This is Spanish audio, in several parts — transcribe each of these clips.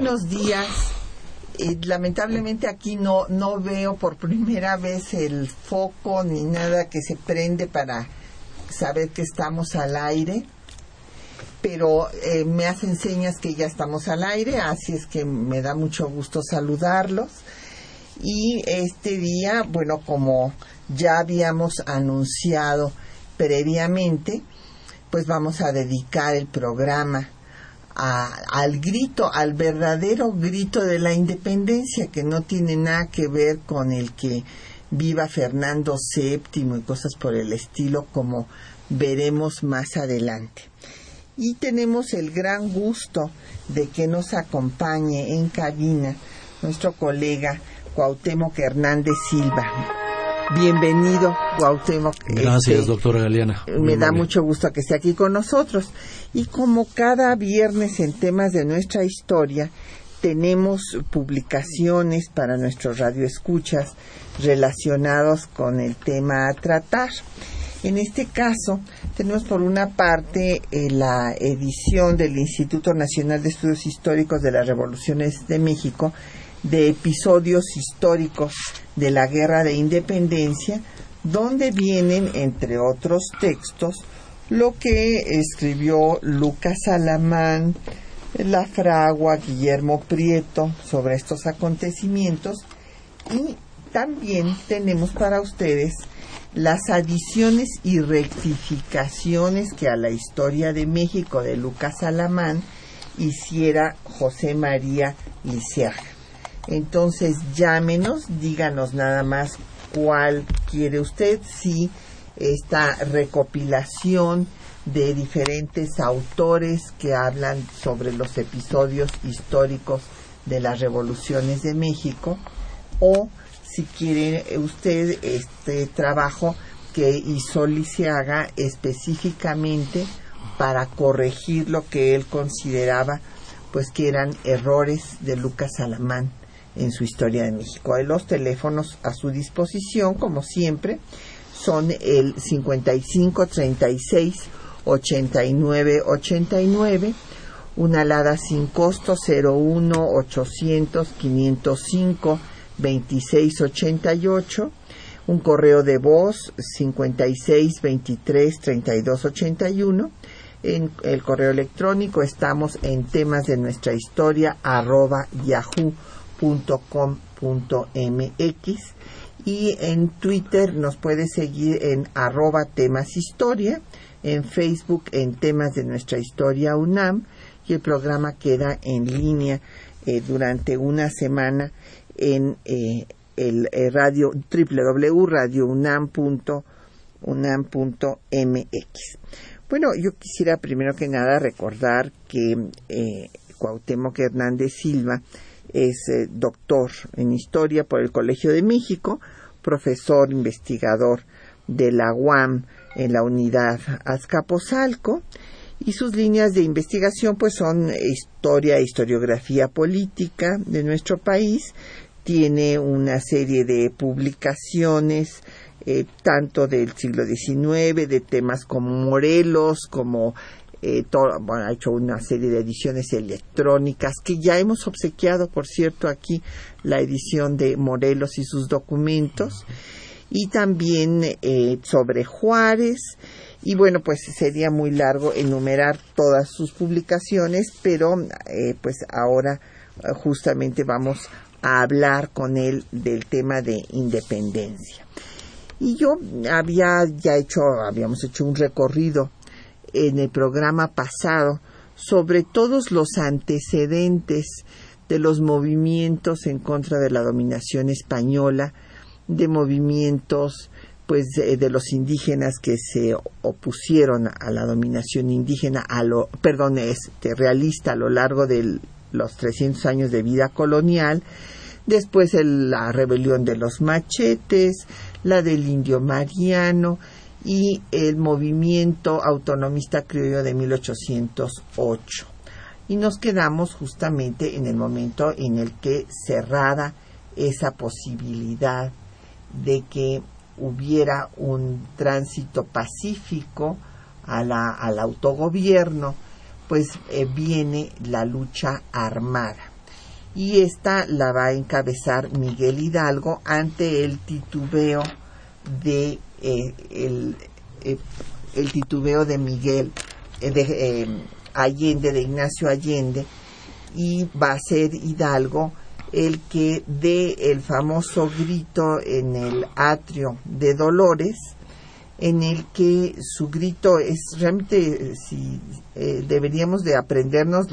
Buenos días. Eh, lamentablemente aquí no, no veo por primera vez el foco ni nada que se prende para saber que estamos al aire, pero eh, me hacen señas que ya estamos al aire, así es que me da mucho gusto saludarlos. Y este día, bueno, como ya habíamos anunciado previamente, pues vamos a dedicar el programa al grito, al verdadero grito de la independencia, que no tiene nada que ver con el que viva Fernando VII y cosas por el estilo, como veremos más adelante. Y tenemos el gran gusto de que nos acompañe en cabina nuestro colega Cuauhtémoc Hernández Silva. Bienvenido, Cuauhtémoc. Gracias, este, doctora Galeana. Me da mucho gusto que esté aquí con nosotros. Y como cada viernes en temas de nuestra historia, tenemos publicaciones para nuestros radioescuchas relacionados con el tema a tratar. En este caso, tenemos por una parte eh, la edición del Instituto Nacional de Estudios Históricos de las Revoluciones de México, de episodios históricos de la Guerra de Independencia, donde vienen, entre otros textos, lo que escribió Lucas Alamán, La Fragua, Guillermo Prieto sobre estos acontecimientos y también tenemos para ustedes las adiciones y rectificaciones que a la historia de México de Lucas Alamán hiciera José María Lisiaga. Entonces llámenos, díganos nada más cuál quiere usted, si esta recopilación de diferentes autores que hablan sobre los episodios históricos de las revoluciones de México o si quiere usted este trabajo que hizo Lisiaga específicamente para corregir lo que él consideraba pues que eran errores de Lucas Alamán en su historia de México. Los teléfonos a su disposición, como siempre, son el 55 36 89 89, una alada sin costo 01 800 505 26 88, un correo de voz 56 23 32 81. En el correo electrónico estamos en temas de nuestra historia arroba yahoo .com.mx y en Twitter nos puede seguir en arroba temas en Facebook en temas de nuestra historia UNAM y el programa queda en línea eh, durante una semana en eh, el eh, radio www.radiounam.unam.mx. Bueno, yo quisiera primero que nada recordar que Cuauhtémoc Hernández Silva es eh, doctor en historia por el Colegio de México, profesor investigador de la UAM en la unidad Azcapotzalco y sus líneas de investigación pues son historia e historiografía política de nuestro país. Tiene una serie de publicaciones eh, tanto del siglo XIX de temas como Morelos como eh, ha hecho una serie de ediciones electrónicas que ya hemos obsequiado, por cierto, aquí la edición de Morelos y sus documentos, y también eh, sobre Juárez, y bueno, pues sería muy largo enumerar todas sus publicaciones, pero eh, pues ahora justamente vamos a hablar con él del tema de independencia. Y yo había ya hecho, habíamos hecho un recorrido en el programa pasado sobre todos los antecedentes de los movimientos en contra de la dominación española, de movimientos pues de, los indígenas que se opusieron a la dominación indígena, a lo, perdón, este, realista a lo largo de los 300 años de vida colonial, después la rebelión de los machetes, la del indio mariano y el movimiento autonomista criollo de 1808. Y nos quedamos justamente en el momento en el que cerrada esa posibilidad de que hubiera un tránsito pacífico al autogobierno, pues eh, viene la lucha armada. Y esta la va a encabezar Miguel Hidalgo ante el titubeo de eh, el, eh, el, titubeo de Miguel de Allende, de Ignacio Allende, y va a ser Hidalgo el que dé el famoso grito en el atrio de Dolores, en el que su grito es realmente, si eh, deberíamos de aprendernos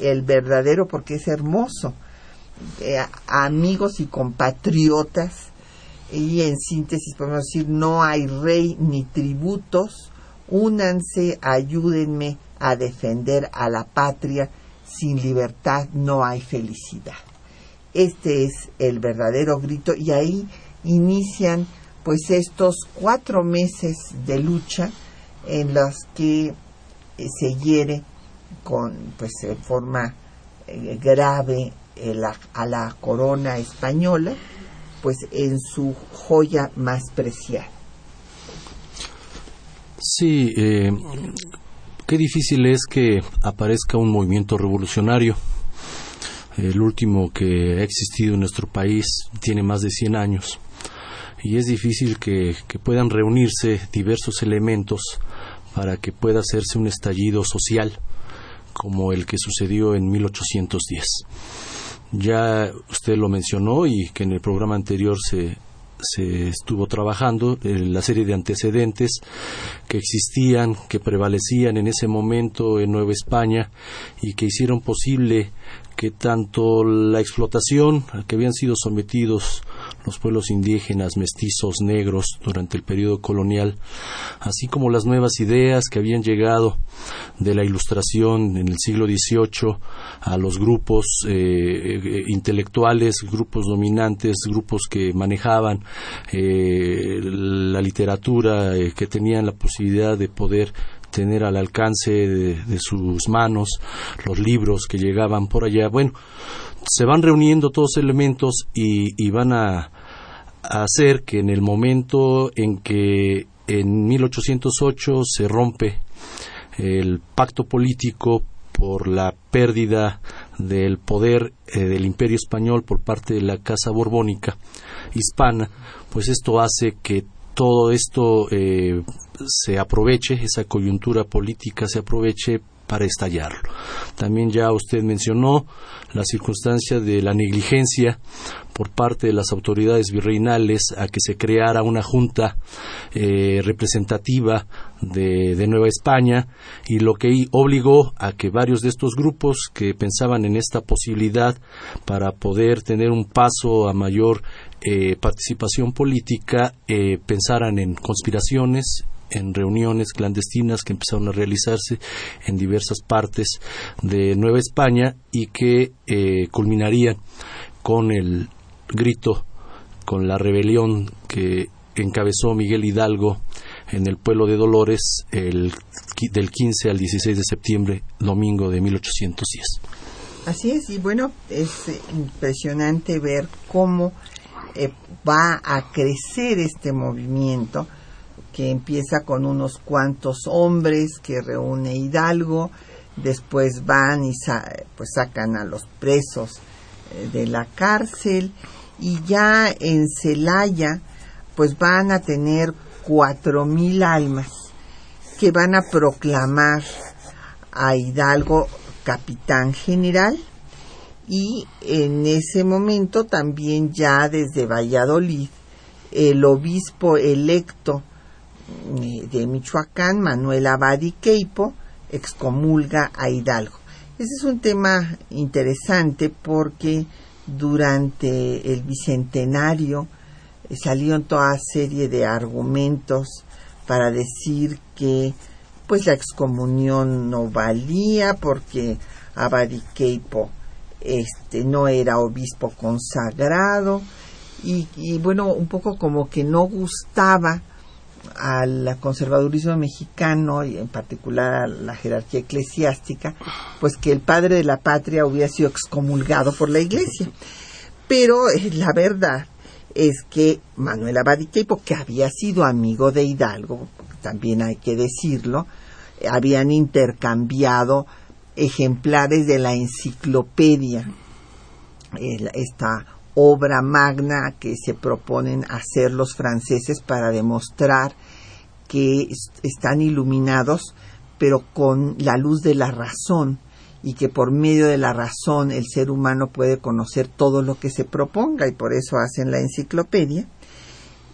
el verdadero porque es hermoso. Eh, amigos y compatriotas, y en síntesis podemos decir, no hay rey ni tributos, únanse, ayúdenme a defender a la patria, sin libertad no hay felicidad. Este es el verdadero grito y ahí inician pues estos cuatro meses de lucha en los que eh, se hiere con pues en forma eh, grave eh, a la corona española pues en su joya más preciada. Sí qué difícil es que aparezca un movimiento revolucionario. El último que ha existido en nuestro país tiene más de 100 años. Y es difícil que, puedan reunirse diversos elementos para que pueda hacerse un estallido social como el que sucedió en 1810. Ya usted lo mencionó y que en el programa anterior se, se estuvo trabajando, la serie de antecedentes que existían, que prevalecían en ese momento en Nueva España y que hicieron posible que tanto la explotación a que habían sido sometidos los pueblos indígenas, mestizos, negros durante el periodo colonial, así como las nuevas ideas que habían llegado de la ilustración en el siglo XVIII a los grupos eh, eh, intelectuales, grupos dominantes, grupos que manejaban eh, la literatura, que tenían la posibilidad de poder tener al alcance de, sus manos los libros que llegaban por allá. Bueno, se van reuniendo todos elementos y, van a, hacer que en el momento en que en 1808 se rompe el pacto político por la pérdida del poder eh, del imperio español por parte de la Casa Borbónica hispana, pues esto hace que todo esto eh, se aproveche, esa coyuntura política se aproveche para estallarlo. También ya usted mencionó la circunstancia de la negligencia por parte de las autoridades virreinales a que se creara una junta eh, representativa de, de, Nueva España y lo que obligó a que varios de estos grupos que pensaban en esta posibilidad para poder tener un paso a mayor eh, participación política eh, pensaran en conspiraciones en reuniones clandestinas que empezaron a realizarse en diversas partes de Nueva España y que eh, culminarían con el grito, con la rebelión que encabezó Miguel Hidalgo en el pueblo de Dolores el, del 15 al 16 de septiembre, domingo de 1810. Así es, y bueno, es impresionante ver cómo eh, va a crecer este movimiento que empieza con unos cuantos hombres que reúne Hidalgo, después van y pues sacan a los presos eh, de la cárcel y ya en Celaya pues van a tener cuatro mil almas que van a proclamar a Hidalgo capitán general y en ese momento también ya desde Valladolid el obispo electo de Michoacán, Manuel Abadi Queipo, excomulga a Hidalgo. Ese es un tema interesante porque durante el bicentenario eh, salieron toda serie de argumentos para decir que pues la excomunión no valía porque Abadiqueipo este no era obispo consagrado y, y, bueno un poco como que no gustaba al conservadurismo mexicano y en particular a la jerarquía eclesiástica, pues que el padre de la patria hubiera sido excomulgado por la iglesia. Pero eh, la verdad es que Manuel Abadiqueipo, que había sido amigo de Hidalgo, también hay que decirlo, habían intercambiado ejemplares de la enciclopedia, esta obra magna que se proponen hacer los franceses para demostrar que están iluminados, pero con la luz de la razón, y que por medio de la razón el ser humano puede conocer todo lo que se proponga, y por eso hacen la enciclopedia,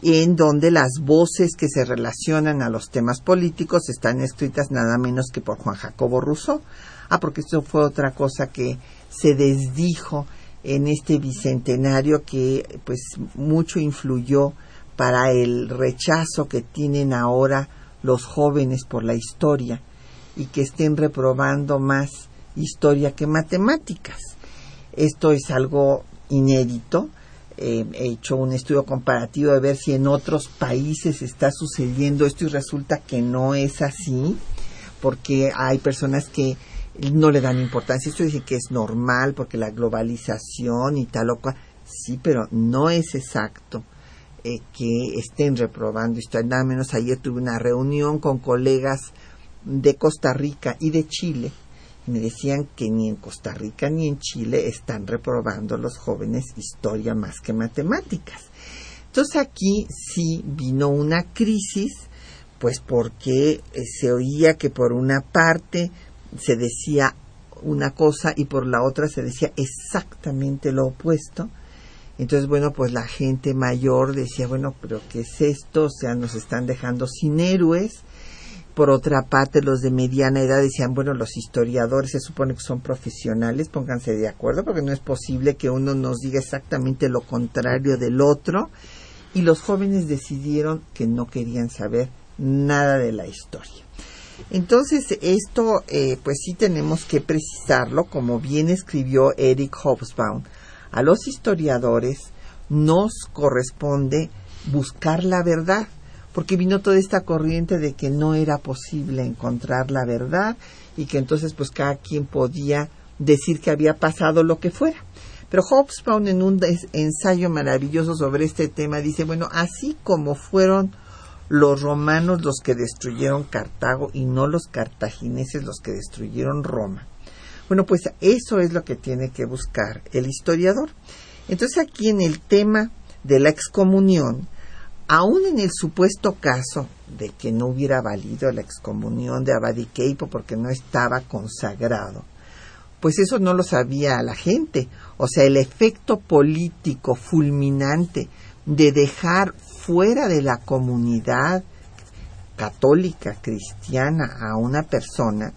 en donde las voces que se relacionan a los temas políticos están escritas nada menos que por Juan Jacobo Rousseau. Ah, porque esto fue otra cosa que se desdijo en este bicentenario que pues mucho influyó para el rechazo que tienen ahora los jóvenes por la historia y que estén reprobando más historia que matemáticas. Esto es algo inédito. Eh, he hecho un estudio comparativo de ver si en otros países está sucediendo esto y resulta que no es así, porque hay personas que no le dan importancia. Esto dice que es normal porque la globalización y tal o cual. Sí, pero no es exacto eh, que estén reprobando esto. Nada menos ayer tuve una reunión con colegas de Costa Rica y de Chile. Y me decían que ni en Costa Rica ni en Chile están reprobando los jóvenes historia más que matemáticas. Entonces aquí sí vino una crisis, pues porque eh, se oía que por una parte se decía una cosa y por la otra se decía exactamente lo opuesto. Entonces, bueno, pues la gente mayor decía, bueno, pero ¿qué es esto? O sea, nos están dejando sin héroes. Por otra parte, los de mediana edad decían, bueno, los historiadores se supone que son profesionales, pónganse de acuerdo, porque no es posible que uno nos diga exactamente lo contrario del otro. Y los jóvenes decidieron que no querían saber nada de la historia. Entonces, esto, eh, pues sí tenemos que precisarlo, como bien escribió Eric Hobsbawm. A los historiadores nos corresponde buscar la verdad, porque vino toda esta corriente de que no era posible encontrar la verdad y que entonces pues cada quien podía decir que había pasado lo que fuera. Pero Hobsbawm en un ensayo maravilloso sobre este tema dice, bueno, así como fueron los romanos los que destruyeron Cartago y no los cartagineses los que destruyeron Roma. Bueno, pues eso es lo que tiene que buscar el historiador. Entonces aquí en el tema de la excomunión, aún en el supuesto caso de que no hubiera valido la excomunión de Abadiqueipo porque no estaba consagrado, pues eso no lo sabía la gente. O sea, el efecto político fulminante de dejar fuera de la comunidad católica, cristiana, a una persona,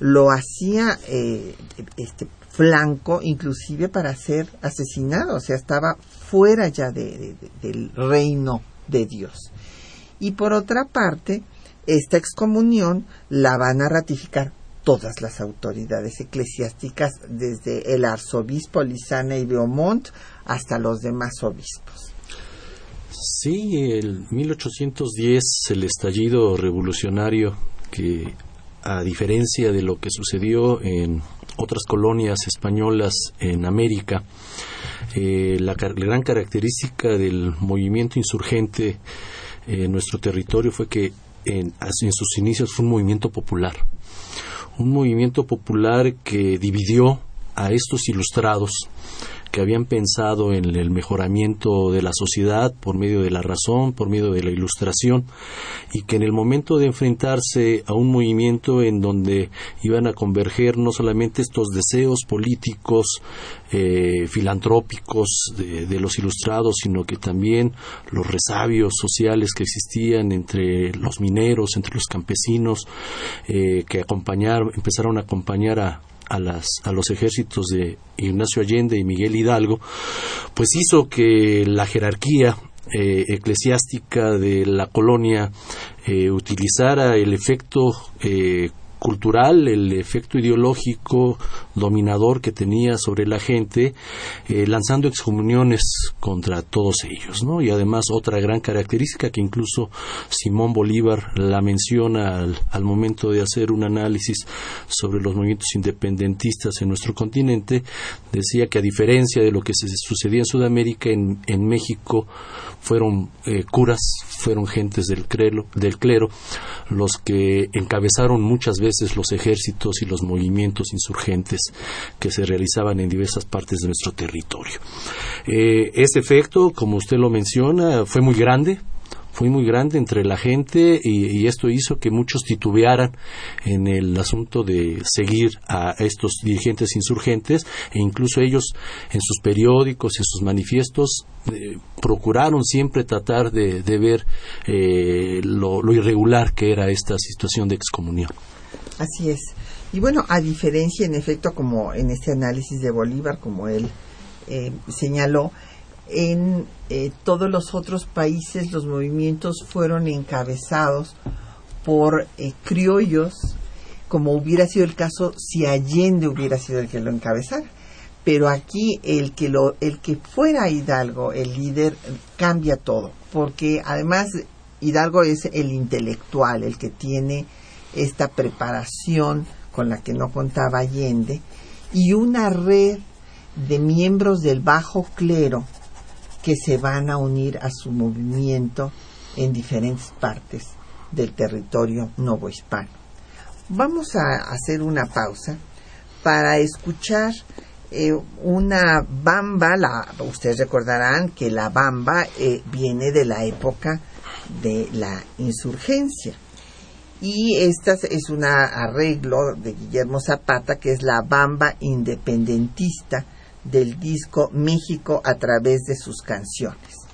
lo hacía eh, este flanco inclusive para ser asesinado, o sea, estaba fuera ya del reino de Dios. Y por otra parte, esta excomunión la van a ratificar todas las autoridades eclesiásticas, desde el arzobispo Lisana y Beaumont hasta los demás obispos. Sí, el 1810, el estallido revolucionario que, a diferencia de lo que sucedió en otras colonias españolas en América, eh, la, gran característica del movimiento insurgente en nuestro territorio fue que en, en sus inicios fue un movimiento popular. Un movimiento popular que dividió a estos ilustrados que habían pensado en el mejoramiento de la sociedad por medio de la razón, por medio de la ilustración, y que en el momento de enfrentarse a un movimiento en donde iban a converger no solamente estos deseos políticos, eh, filantrópicos de, los ilustrados, sino que también los resabios sociales que existían entre los mineros, entre los campesinos, eh, que empezaron a acompañar a, a, las, a los ejércitos de Ignacio Allende y Miguel Hidalgo, pues hizo que la jerarquía eh, eclesiástica de la colonia eh, utilizara el efecto eh, cultural, el efecto ideológico dominador que tenía sobre la gente, eh, lanzando excomuniones contra todos ellos, ¿no? Y además otra gran característica que incluso Simón Bolívar la menciona al, momento de hacer un análisis sobre los movimientos independentistas en nuestro continente, decía que a diferencia de lo que se sucedía en Sudamérica, en, en México fueron eh, curas, fueron gentes del clero, del clero los que encabezaron muchas veces los ejércitos y los movimientos insurgentes que se realizaban en diversas partes de nuestro territorio. Eh, ese efecto, como usted lo menciona, fue muy grande, fue muy grande entre la gente y, esto hizo que muchos titubearan en el asunto de seguir a estos dirigentes insurgentes e incluso ellos en sus periódicos, en sus manifiestos, eh, procuraron siempre tratar de, ver eh, lo, irregular que era esta situación de excomunión. Así es. Y bueno, a diferencia, en efecto, como en este análisis de Bolívar, como él eh, señaló, en eh, todos los otros países los movimientos fueron encabezados por eh, criollos, como hubiera sido el caso si Allende hubiera sido el que lo encabezara. Pero aquí el que, lo, el que fuera Hidalgo, el líder, cambia todo, porque además Hidalgo es el intelectual, el que tiene esta preparación con la que no contaba Allende, y una red de miembros del bajo clero que se van a unir a su movimiento en diferentes partes del territorio novohispano. Vamos a hacer una pausa para escuchar eh, una bamba, ustedes recordarán que la bamba eh, viene de la época de la insurgencia. Y esta es un arreglo de Guillermo Zapata, que es la bamba independentista, del disco México a través de sus canciones.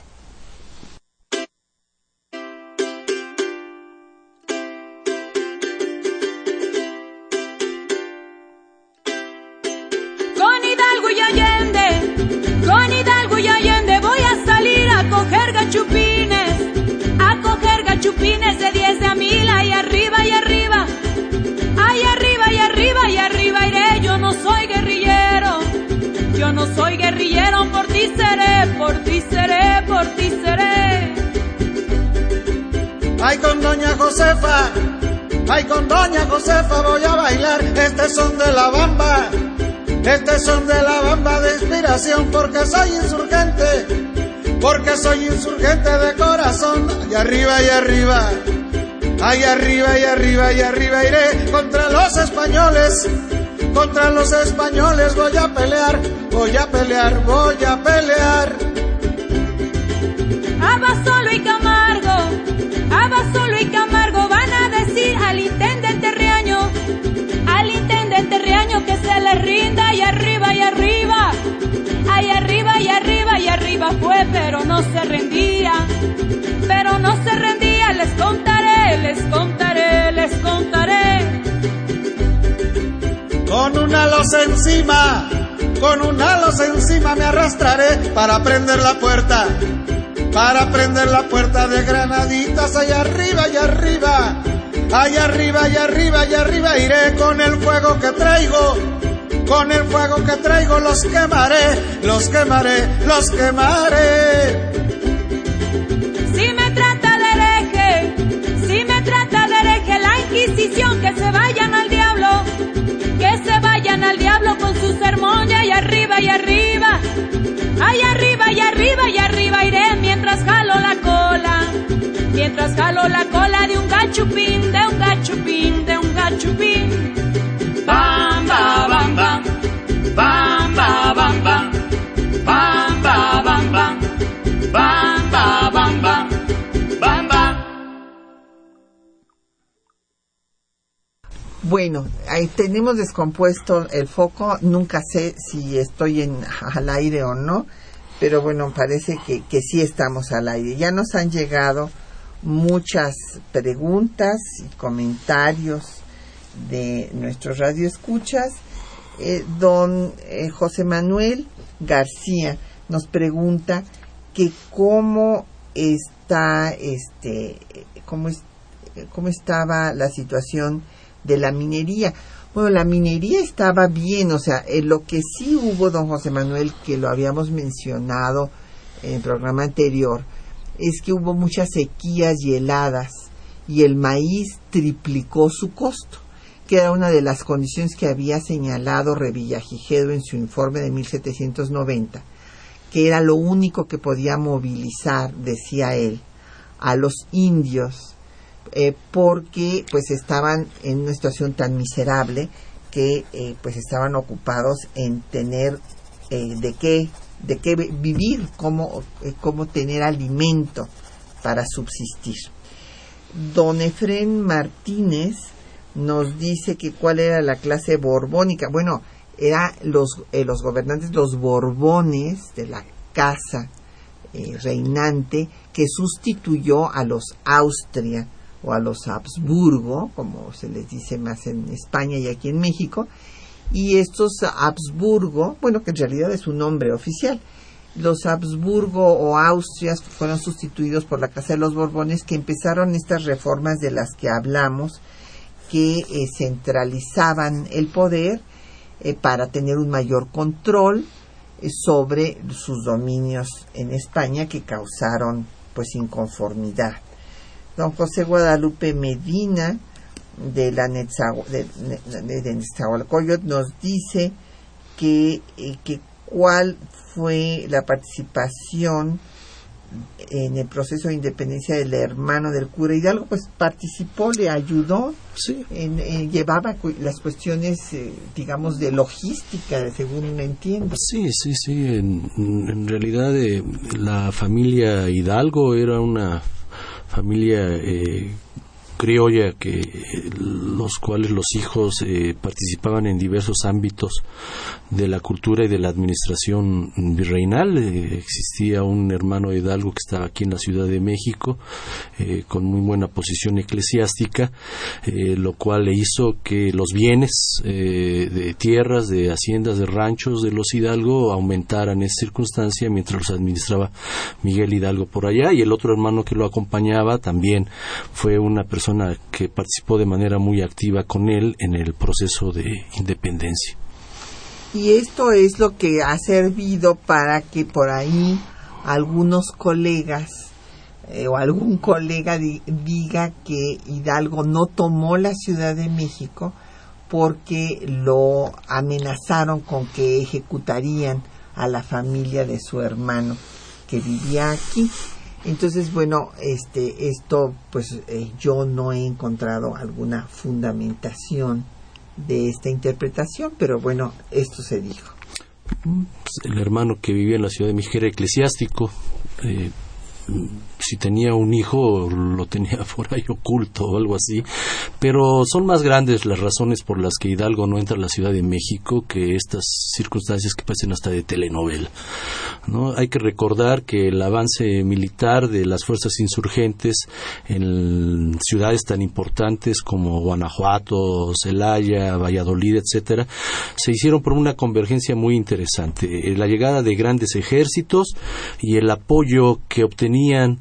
Doña Josefa, ay, con doña Josefa voy a bailar este son de la bamba. Este son de la bamba de inspiración porque soy insurgente, porque soy insurgente de corazón. Y arriba y arriba, ay arriba y arriba y arriba iré contra los españoles contra los españoles voy a pelear, voy a pelear, voy a pelear. solo no se rendía, pero no se rendía, les contaré, les contaré, les contaré. Con una losa encima, con una losa encima me arrastraré para prender la puerta, para prender la puerta de granaditas allá arriba y arriba, allá arriba y arriba y arriba iré con el fuego que traigo. Con el fuego que traigo los quemaré, los quemaré, los quemaré. Si me trata de hereje, si me trata de hereje la Inquisición, que se vayan al diablo que se vayan al diablo con su sermón y arriba y arriba, ay arriba y arriba y arriba iré mientras jalo la cola, mientras jalo la cola de un gachupín, Tenemos descompuesto el foco, nunca sé si estoy en, al aire o no, pero bueno, parece que, que sí estamos al aire. Ya nos han llegado muchas preguntas y comentarios de nuestros radioescuchas eh, don eh, José Manuel García nos pregunta que cómo está, este, cómo, es, cómo estaba la situación de la minería. Bueno, la minería estaba bien, o sea, eh, lo que sí hubo, don José Manuel, que lo habíamos mencionado en el programa anterior, es que hubo muchas sequías y heladas y el maíz triplicó su costo, que era una de las condiciones que había señalado Revillagigedo en su informe de 1790, que era lo único que podía movilizar, decía él, a los indios eh, porque pues estaban en una situación tan miserable que eh, pues estaban ocupados en tener eh, de qué de qué vivir cómo, cómo tener alimento para subsistir. Don Efren Martínez nos dice que cuál era la clase borbónica. Bueno era los los gobernantes los borbones de la casa reinante que sustituyó a los Austria o a los Habsburgo, como se les dice más en España y aquí en México, y estos Habsburgo, bueno, que en realidad es un nombre oficial, los Habsburgo o Austrias fueron sustituidos por la Casa de los Borbones, que empezaron estas reformas de las que hablamos, que eh, centralizaban el poder eh, para tener un mayor control eh, sobre sus dominios en España que causaron pues inconformidad don José Guadalupe Medina de la de, nos dice que, eh, que cuál fue la participación en el proceso de independencia del hermano del cura Hidalgo, pues participó, le ayudó, sí. en, llevaba las cuestiones, eh, digamos, de logística, según entiendo. Sí, sí, sí. En, en realidad, eh, la familia Hidalgo era una familia eh, criolla que los cuales los hijos eh, participaban en diversos ámbitos de la cultura y de la administración virreinal. Eh, existía un hermano Hidalgo que estaba aquí en la Ciudad de México eh, con muy buena posición eclesiástica, lo cual le hizo que los bienes de tierras, de haciendas, de ranchos de los Hidalgo aumentaran en esa circunstancia mientras los administraba Miguel Hidalgo por allá y el otro hermano que lo acompañaba también fue una persona que participó de manera muy activa con él en el proceso de independencia. Y esto es lo que ha servido para que por ahí algunos colegas eh, o algún colega diga que Hidalgo no tomó la Ciudad de México porque lo amenazaron con que ejecutarían a la familia de su hermano que vivía aquí. Entonces, bueno, este, esto, pues eh, yo no he encontrado alguna fundamentación de esta interpretación, pero bueno, esto se dijo. Pues, el hermano que vivía en la ciudad de era eclesiástico, eh, si tenía un hijo lo tenía por ahí oculto o algo así, pero son más grandes las razones por las que Hidalgo no entra a la Ciudad de México que estas circunstancias que parecen hasta de telenovela. ¿no? Hay que recordar que el avance militar de las fuerzas insurgentes en ciudades tan importantes como Guanajuato, Celaya, Valladolid, etcétera, se hicieron por una convergencia muy interesante. La llegada de grandes ejércitos y el apoyo que obtenían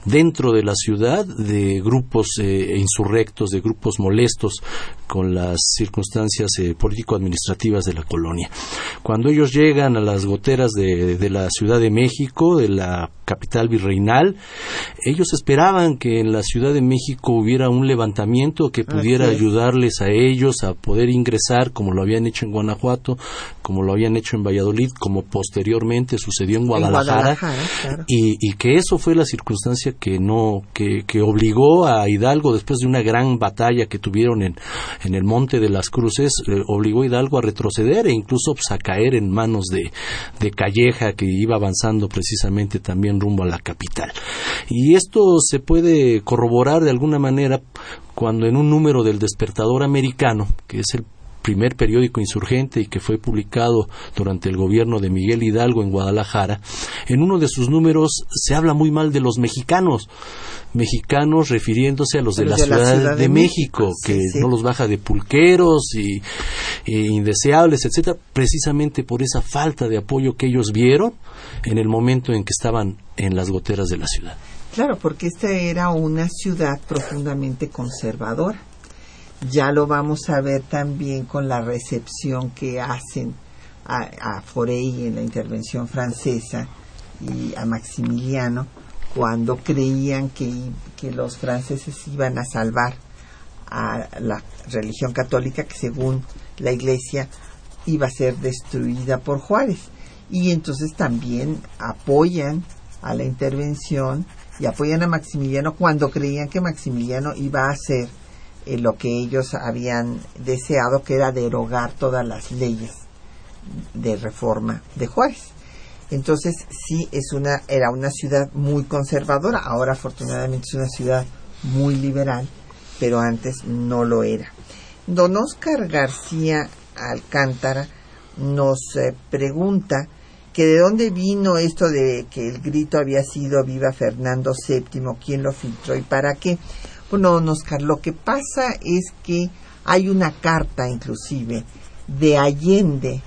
dentro de la ciudad de grupos eh, insurrectos, de grupos molestos con las circunstancias eh, político-administrativas de la colonia. Cuando ellos llegan a las goteras de, de, la Ciudad de México, de la capital virreinal, ellos esperaban que en la Ciudad de México hubiera un levantamiento que pudiera ayudarles a ellos a poder ingresar, como lo habían hecho en Guanajuato, como lo habían hecho en Valladolid, como posteriormente sucedió en Guadalajara, y, y que eso fue la circunstancia que no que, que, obligó a Hidalgo después de una gran batalla que tuvieron en, en el Monte de las Cruces eh, obligó a Hidalgo a retroceder e incluso pues, a caer en manos de, de Calleja que iba avanzando precisamente también rumbo a la capital. Y esto se puede corroborar de alguna manera cuando en un número del despertador americano que es el primer periódico insurgente y que fue publicado durante el gobierno de Miguel Hidalgo en Guadalajara, en uno de sus números se habla muy mal de los mexicanos, mexicanos refiriéndose a los de, la, ciudad de, México, que no los baja de pulqueros y, indeseables, etcétera, precisamente por esa falta de apoyo que ellos vieron en el momento en que estaban en las goteras de la ciudad. Claro, porque esta era una ciudad profundamente conservadora. Ya lo vamos a ver también con la recepción que hacen a, a Forey en la intervención francesa y a Maximiliano cuando creían que, que los franceses iban a salvar a la religión católica que según la iglesia iba a ser destruida por Juárez. Y entonces también apoyan a la intervención y apoyan a Maximiliano cuando creían que Maximiliano iba a hacer eh, lo que ellos habían deseado, que era derogar todas las leyes de reforma de Juárez. Entonces sí es una era una ciudad muy conservadora, ahora afortunadamente es una ciudad muy liberal, pero antes no lo era. Don Oscar García Alcántara nos eh, pregunta que de dónde vino esto de que el grito había sido viva Fernando VII, quién lo filtró y para qué. Bueno, don Oscar, lo que pasa es que hay una carta inclusive de Allende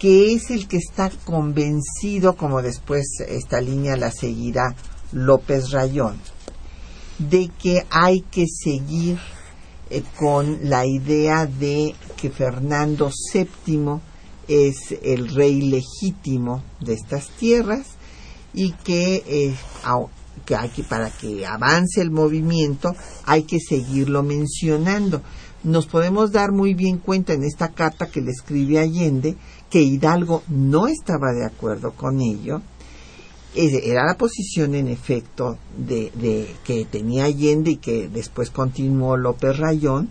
que es el que está convencido, como después esta línea la seguirá López Rayón, de que hay que seguir eh, con la idea de que Fernando VII es el rey legítimo de estas tierras y que, eh, que, hay que para que avance el movimiento hay que seguirlo mencionando. Nos podemos dar muy bien cuenta en esta carta que le escribe Allende que Hidalgo no estaba de acuerdo con ello. Era la posición, en efecto, de, que tenía Allende y que después continuó López Rayón.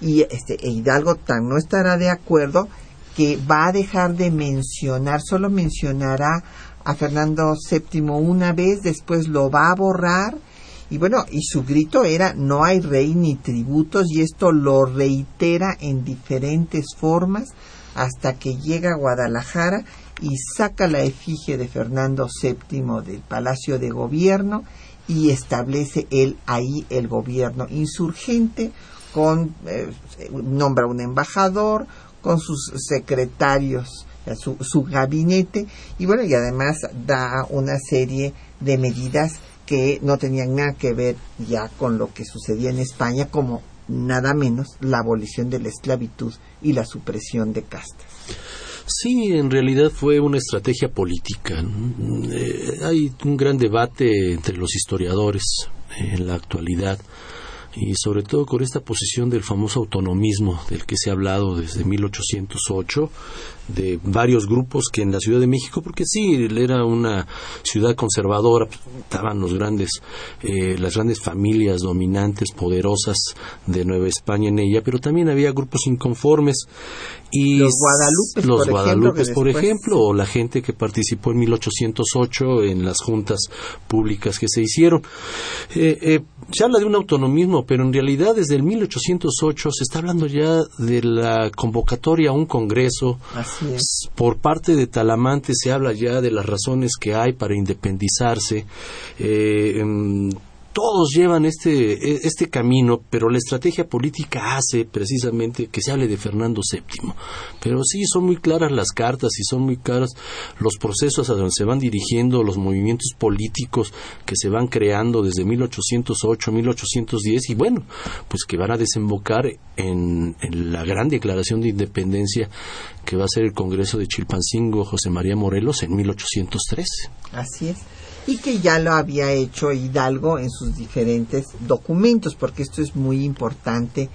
Y este, e Hidalgo tan no estará de acuerdo que va a dejar de mencionar, solo mencionará a Fernando VII una vez, después lo va a borrar. Y bueno, y su grito era no hay rey ni tributos y esto lo reitera en diferentes formas hasta que llega a Guadalajara y saca la efigie de Fernando VII del Palacio de Gobierno y establece él ahí el gobierno insurgente con eh, nombra un embajador con sus secretarios su, su gabinete y bueno y además da una serie de medidas que no tenían nada que ver ya con lo que sucedía en España como nada menos la abolición de la esclavitud y la supresión de castas. Sí, en realidad fue una estrategia política. Eh, hay un gran debate entre los historiadores en la actualidad y sobre todo con esta posición del famoso autonomismo del que se ha hablado desde 1808 de varios grupos que en la Ciudad de México, porque sí, era una ciudad conservadora, estaban los grandes, eh, las grandes familias dominantes, poderosas de Nueva España en ella, pero también había grupos inconformes y los Guadalupes, los por, Guadalupes, ejemplo, por ejemplo, o la gente que participó en 1808 en las juntas públicas que se hicieron. Eh, eh, se habla de un autonomismo, pero en realidad desde el 1808 se está hablando ya de la convocatoria a un congreso por parte de Talamante se habla ya de las razones que hay para independizarse. Eh, em, todos llevan este, e, este camino, pero la estrategia política hace precisamente que se hable de Fernando VII. Pero sí, son muy claras las cartas y son muy claros los procesos a donde se van dirigiendo los movimientos políticos que se van creando desde 1808, 1810 y bueno, pues que van a desembocar en, en la gran declaración de independencia que va a ser el Congreso de Chilpancingo José María Morelos en 1813. Así es. Y que ya lo había hecho Hidalgo en sus diferentes documentos, porque esto es muy importante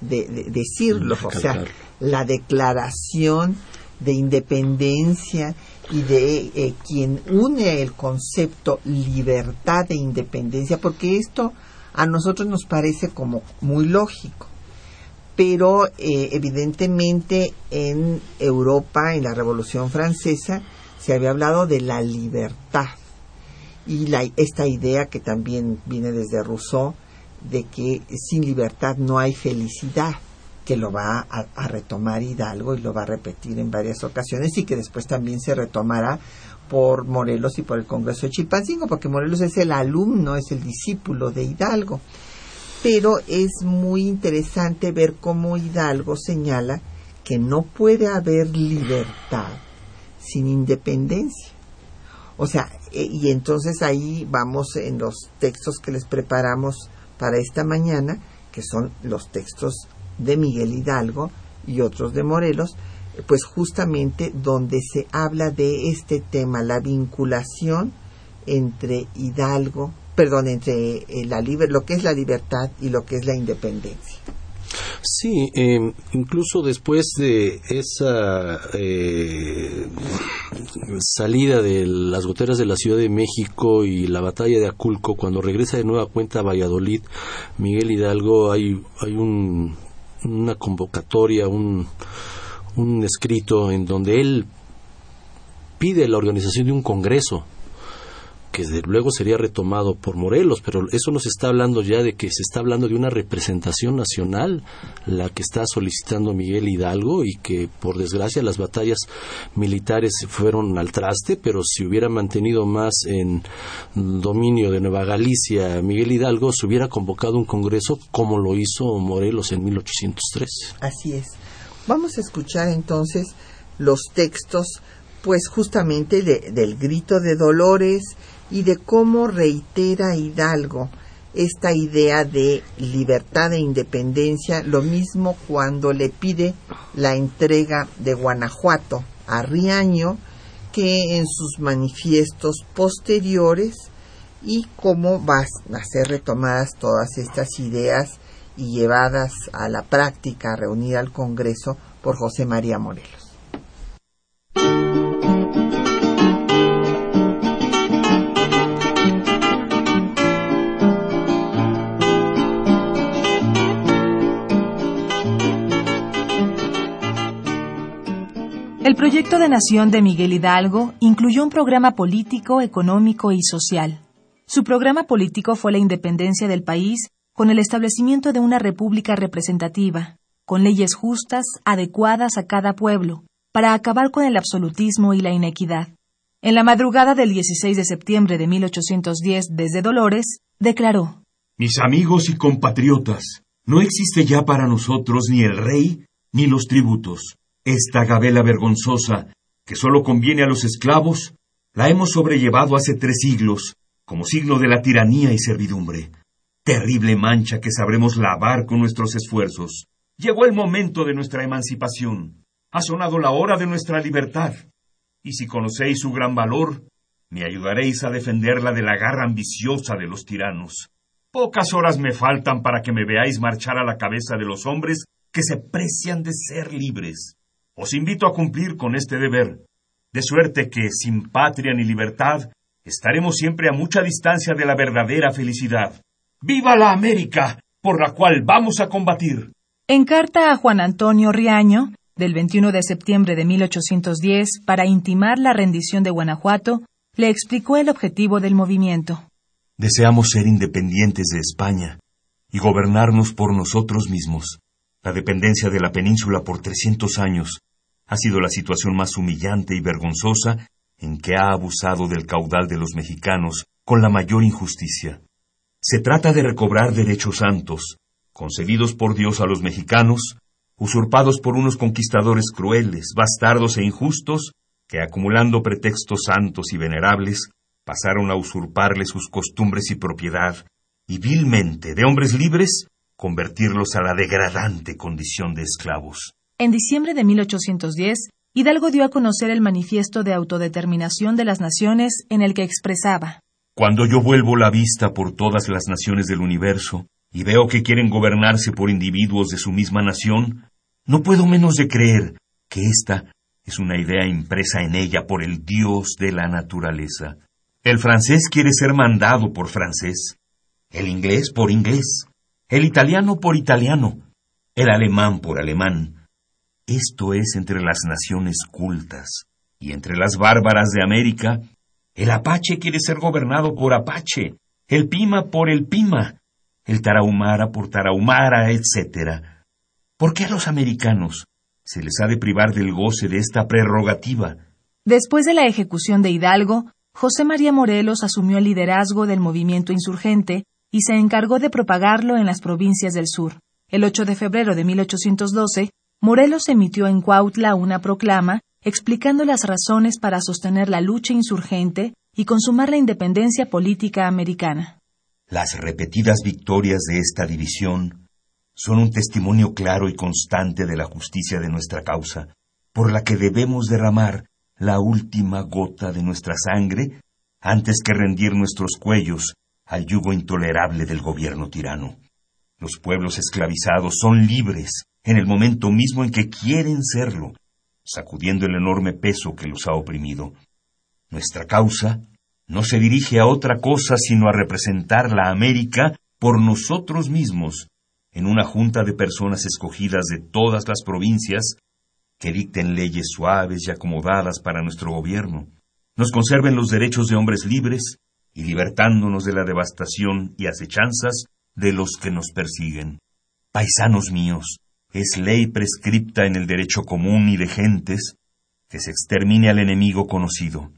de, decirlo, o sea, la declaración de independencia y de eh, quien une el concepto libertad e independencia, porque esto a nosotros nos parece como muy lógico, pero eh, evidentemente en Europa, en la Revolución Francesa, se había hablado de la libertad y la, esta idea que también viene desde Rousseau de que sin libertad no hay felicidad. que lo va a, retomar Hidalgo y lo va a repetir en varias ocasiones y que después también se retomará por Morelos y por el Congreso de Chilpancingo, porque Morelos es el alumno, es el discípulo de Hidalgo. Pero es muy interesante ver cómo Hidalgo señala que no puede haber libertad sin independencia. O sea, e, y entonces ahí vamos en los textos que les preparamos para esta mañana, que son los textos de Miguel Hidalgo y otros de Morelos, pues justamente donde se habla de este tema, la vinculación entre Hidalgo, perdón, entre eh, la lo que es la libertad y lo que es la independencia. Sí, em, incluso después de esa eh, salida de las goteras de la Ciudad de México y la batalla de Aculco, cuando regresa de nueva cuenta a Valladolid, Miguel Hidalgo, hay, hay un, una convocatoria, un, un escrito en donde él pide la organización de un congreso que luego sería retomado por Morelos, pero eso nos está hablando ya de que se está hablando de una representación nacional, la que está solicitando Miguel Hidalgo y que por desgracia las batallas militares fueron al traste, pero si hubiera mantenido más en dominio de Nueva Galicia Miguel Hidalgo, se hubiera convocado un congreso como lo hizo Morelos en 1803. Así es. Vamos a escuchar entonces los textos pues justamente del grito de Dolores y de cómo reitera Hidalgo esta idea de libertad e independencia, lo mismo cuando le pide la entrega de Guanajuato a Riaño que en sus manifiestos posteriores y cómo van a ser retomadas todas estas ideas y llevadas a la práctica reunida al Congreso por José María Morelos. El proyecto de nación de Miguel Hidalgo incluyó un programa político, económico y social. Su programa político fue la independencia del país con el establecimiento de una república representativa, con leyes justas, adecuadas a cada pueblo, para acabar con el absolutismo y la inequidad. En la madrugada del 16 de septiembre de 1810, desde Dolores, declaró Mis amigos y compatriotas, no existe ya para nosotros ni el rey ni los tributos. Esta gabela vergonzosa, que sólo conviene a los esclavos, la hemos sobrellevado hace tres siglos, como signo de la tiranía y servidumbre. Terrible mancha que sabremos lavar con nuestros esfuerzos. Llegó el momento de nuestra emancipación. Ha sonado la hora de nuestra libertad. Y si conocéis su gran valor, me ayudaréis a defenderla de la garra ambiciosa de los tiranos. Pocas horas me faltan para que me veáis marchar a la cabeza de los hombres que se precian de ser libres. Os invito a cumplir con este deber, de suerte que, sin patria ni libertad, estaremos siempre a mucha distancia de la verdadera felicidad. ¡Viva la América, por la cual vamos a combatir! En carta a Juan Antonio Riaño, del 21 de septiembre de 1810, para intimar la rendición de Guanajuato, le explicó el objetivo del movimiento. Deseamos ser independientes de España y gobernarnos por nosotros mismos. La dependencia de la península por 300 años ha sido la situación más humillante y vergonzosa en que ha abusado del caudal de los mexicanos con la mayor injusticia. Se trata de recobrar derechos santos, concedidos por Dios a los mexicanos, usurpados por unos conquistadores crueles, bastardos e injustos, que acumulando pretextos santos y venerables, pasaron a usurparle sus costumbres y propiedad, y vilmente, de hombres libres, convertirlos a la degradante condición de esclavos. En diciembre de 1810, Hidalgo dio a conocer el Manifiesto de Autodeterminación de las Naciones en el que expresaba Cuando yo vuelvo la vista por todas las naciones del universo y veo que quieren gobernarse por individuos de su misma nación, no puedo menos de creer que esta es una idea impresa en ella por el Dios de la naturaleza. El francés quiere ser mandado por francés, el inglés por inglés, el italiano por italiano, el alemán por alemán. Esto es entre las naciones cultas, y entre las bárbaras de América, el apache quiere ser gobernado por apache, el pima por el pima, el tarahumara por tarahumara, etc. ¿Por qué a los americanos se les ha de privar del goce de esta prerrogativa? Después de la ejecución de Hidalgo, José María Morelos asumió el liderazgo del movimiento insurgente y se encargó de propagarlo en las provincias del sur. El 8 de febrero de 1812, Morelos emitió en Cuautla una proclama explicando las razones para sostener la lucha insurgente y consumar la independencia política americana. Las repetidas victorias de esta división son un testimonio claro y constante de la justicia de nuestra causa, por la que debemos derramar la última gota de nuestra sangre antes que rendir nuestros cuellos al yugo intolerable del gobierno tirano. Los pueblos esclavizados son libres en el momento mismo en que quieren serlo, sacudiendo el enorme peso que los ha oprimido. Nuestra causa no se dirige a otra cosa sino a representar la América por nosotros mismos, en una junta de personas escogidas de todas las provincias que dicten leyes suaves y acomodadas para nuestro gobierno, nos conserven los derechos de hombres libres y libertándonos de la devastación y acechanzas de los que nos persiguen. Paisanos míos, es ley prescripta en el derecho común y de gentes que se extermine al enemigo conocido.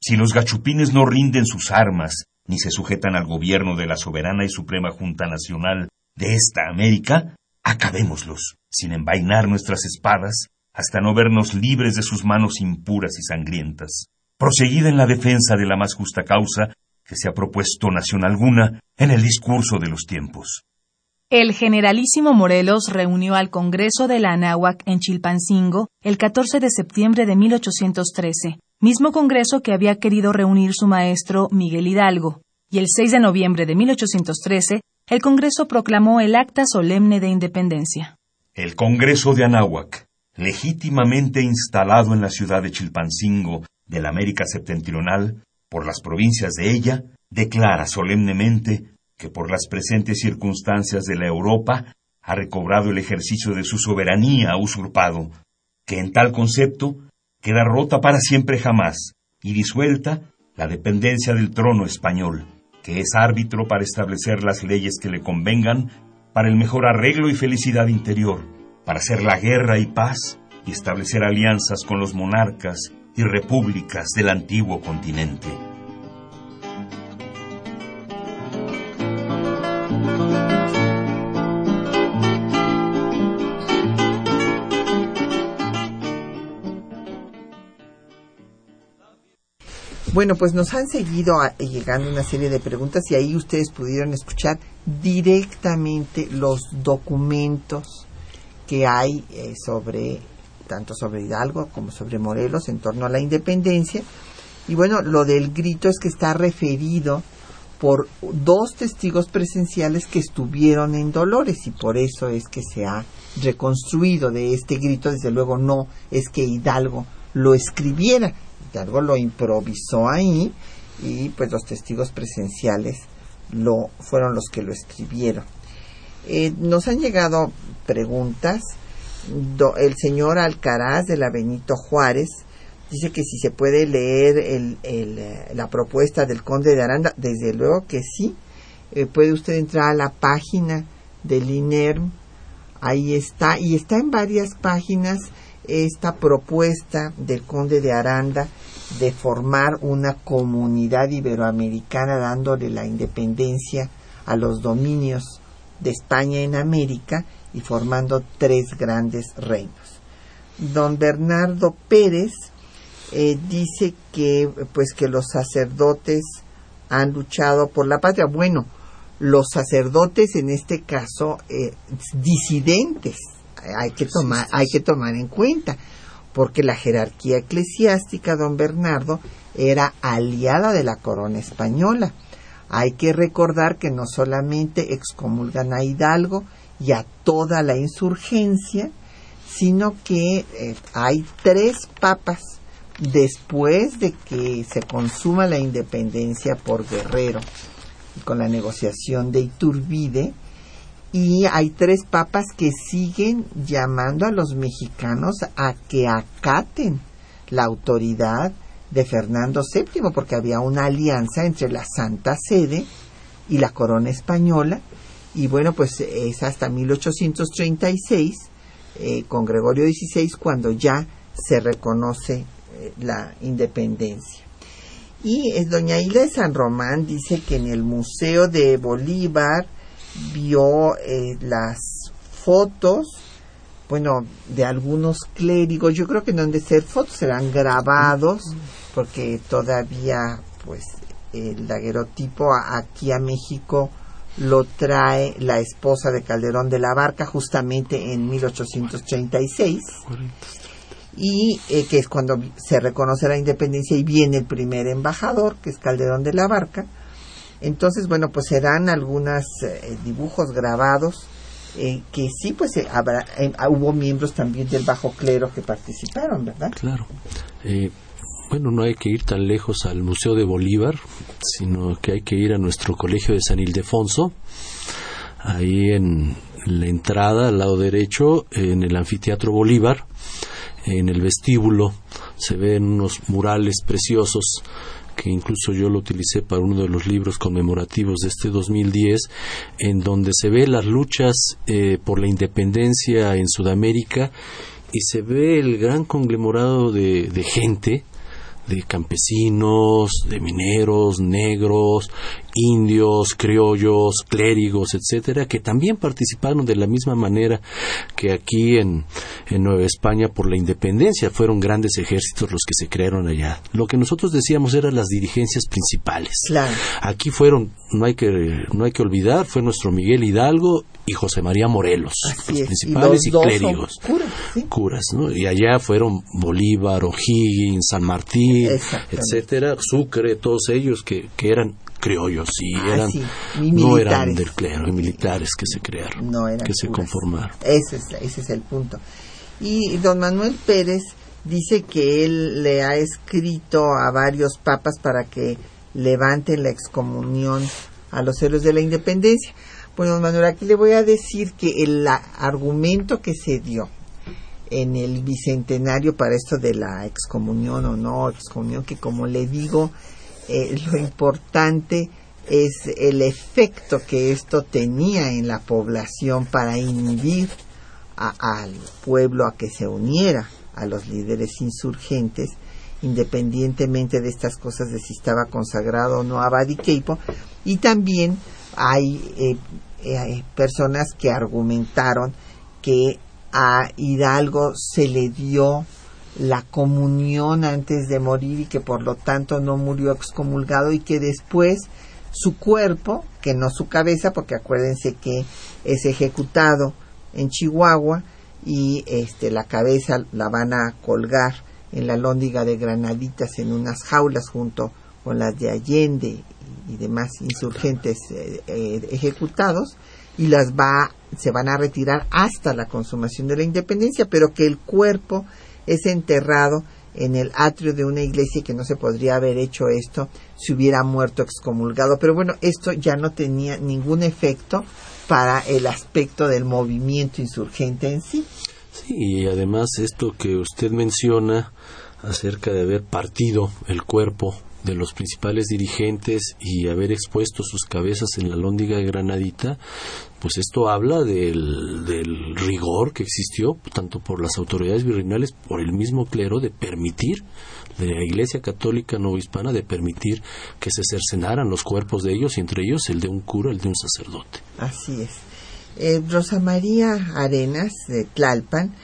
Si los gachupines no rinden sus armas ni se sujetan al gobierno de la soberana y suprema Junta Nacional de esta América, acabémoslos, sin envainar nuestras espadas, hasta no vernos libres de sus manos impuras y sangrientas. Proseguida en la defensa de la más justa causa que se ha propuesto nación alguna en el discurso de los tiempos. El generalísimo Morelos reunió al Congreso de la Anáhuac en Chilpancingo el 14 de septiembre de 1813, mismo Congreso que había querido reunir su maestro Miguel Hidalgo, y el 6 de noviembre de 1813 el Congreso proclamó el Acta Solemne de Independencia. El Congreso de Anáhuac, legítimamente instalado en la ciudad de Chilpancingo de la América Septentrional por las provincias de ella, declara solemnemente que por las presentes circunstancias de la Europa ha recobrado el ejercicio de su soberanía usurpado, que en tal concepto queda rota para siempre jamás y disuelta la dependencia del trono español, que es árbitro para establecer las leyes que le convengan para el mejor arreglo y felicidad interior, para hacer la guerra y paz y establecer alianzas con los monarcas y repúblicas del antiguo continente. Bueno, pues nos han seguido llegando una serie de preguntas y ahí ustedes pudieron escuchar directamente los documentos que hay eh, sobre tanto sobre Hidalgo como sobre Morelos en torno a la independencia. Y bueno, lo del grito es que está referido por dos testigos presenciales que estuvieron en Dolores y por eso es que se ha reconstruido de este grito. Desde luego no es que Hidalgo lo escribiera, algo lo improvisó ahí y pues los testigos presenciales lo fueron los que lo escribieron. Eh, nos han llegado preguntas. El señor Alcaraz de la Benito Juárez dice que si se puede leer el, eh, la propuesta del conde de Aranda, desde luego que sí. Eh, puede usted entrar a la página del INERM, ahí está, y está en varias páginas esta propuesta del conde de Aranda de formar una comunidad iberoamericana dándole la independencia a los dominios de España en América y formando tres grandes reinos. Don Bernardo Pérez eh, dice que pues que los sacerdotes han luchado por la patria. Bueno, los sacerdotes en este caso eh, disidentes hay que tomar hay que tomar en cuenta porque la jerarquía eclesiástica, don Bernardo, era aliada de la corona española. Hay que recordar que no solamente excomulgan a Hidalgo y a toda la insurgencia, sino que eh, hay tres papas después de que se consuma la independencia por Guerrero con la negociación de Iturbide, y hay tres papas que siguen llamando a los mexicanos a que acaten la autoridad de Fernando VII, porque había una alianza entre la Santa Sede y la corona española, y bueno, pues es hasta 1836 eh, con Gregorio XVI cuando ya se reconoce eh, la independencia. Y es doña Hilda de San Román dice que en el Museo de Bolívar vio eh, las fotos, bueno, de algunos clérigos, yo creo que no han de ser fotos, serán grabados, porque todavía, pues, el daguerotipo aquí a México lo trae la esposa de Calderón de la Barca justamente en 1836 y eh, que es cuando se reconoce la independencia y viene el primer embajador que es Calderón de la Barca. Entonces bueno pues serán algunos eh, dibujos grabados eh, que sí pues habrá, hubo miembros también del bajo clero que participaron verdad claro bueno, no hay que ir tan lejos al Museo de Bolívar, sino que hay que ir a nuestro colegio de San Ildefonso, ahí en la entrada, al lado derecho, en el anfiteatro Bolívar, en el vestíbulo, se ven unos murales preciosos que incluso yo lo utilicé para uno de los libros conmemorativos de este 2010, en donde se ve las luchas eh, por la independencia en Sudamérica y se ve el gran conglomerado de gente de campesinos, de mineros, negros, indios, criollos, clérigos, etcétera, que también participaron de la misma manera que aquí en, en Nueva España por la independencia. Fueron grandes ejércitos los que se crearon allá. Lo que nosotros decíamos eran las dirigencias principales. Aquí fueron, no hay que, no hay que olvidar, fue nuestro Miguel Hidalgo y José María Morelos, los principales y, clérigos, curas, ¿no? Y allá fueron Bolívar, O'Higgins, San Martín, etcétera, Sucre, todos ellos que, que eran criollos y ah, eran no eran del clero, militares que se crearon, que se conformaron. Ese es, ese es el punto. Y don Manuel Pérez dice que él le ha escrito a varios papas para que levanten la excomunión a los héroes de la independencia. Bueno, Manuel, aquí le voy a decir que el argumento que se dio en el bicentenario para esto de la excomunión o no excomunión, que como le digo, eh, lo importante es el efecto que esto tenía en la población para inhibir al pueblo a que se uniera a los líderes insurgentes, independientemente de estas cosas de si estaba consagrado o no a Badiqueipo, y también hay eh, eh, personas que argumentaron que a Hidalgo se le dio la comunión antes de morir y que por lo tanto no murió excomulgado y que después su cuerpo, que no su cabeza, porque acuérdense que es ejecutado en Chihuahua y este la cabeza la van a colgar en la lóndiga de Granaditas en unas jaulas junto con las de Allende y demás insurgentes eh, eh, ejecutados y las va se van a retirar hasta la consumación de la independencia, pero que el cuerpo es enterrado en el atrio de una iglesia y que no se podría haber hecho esto si hubiera muerto excomulgado. Pero bueno, esto ya no tenía ningún efecto para el aspecto del movimiento insurgente en sí. Sí, y además esto que usted menciona acerca de haber partido el cuerpo de los principales dirigentes y haber expuesto sus cabezas en la lóndiga de Granadita, pues esto habla del, del rigor que existió tanto por las autoridades virreinales, por el mismo clero, de permitir, de la Iglesia Católica Hispana, de permitir que se cercenaran los cuerpos de ellos, y entre ellos el de un cura, el de un sacerdote. Así es. Eh, Rosa María Arenas, de Tlalpan,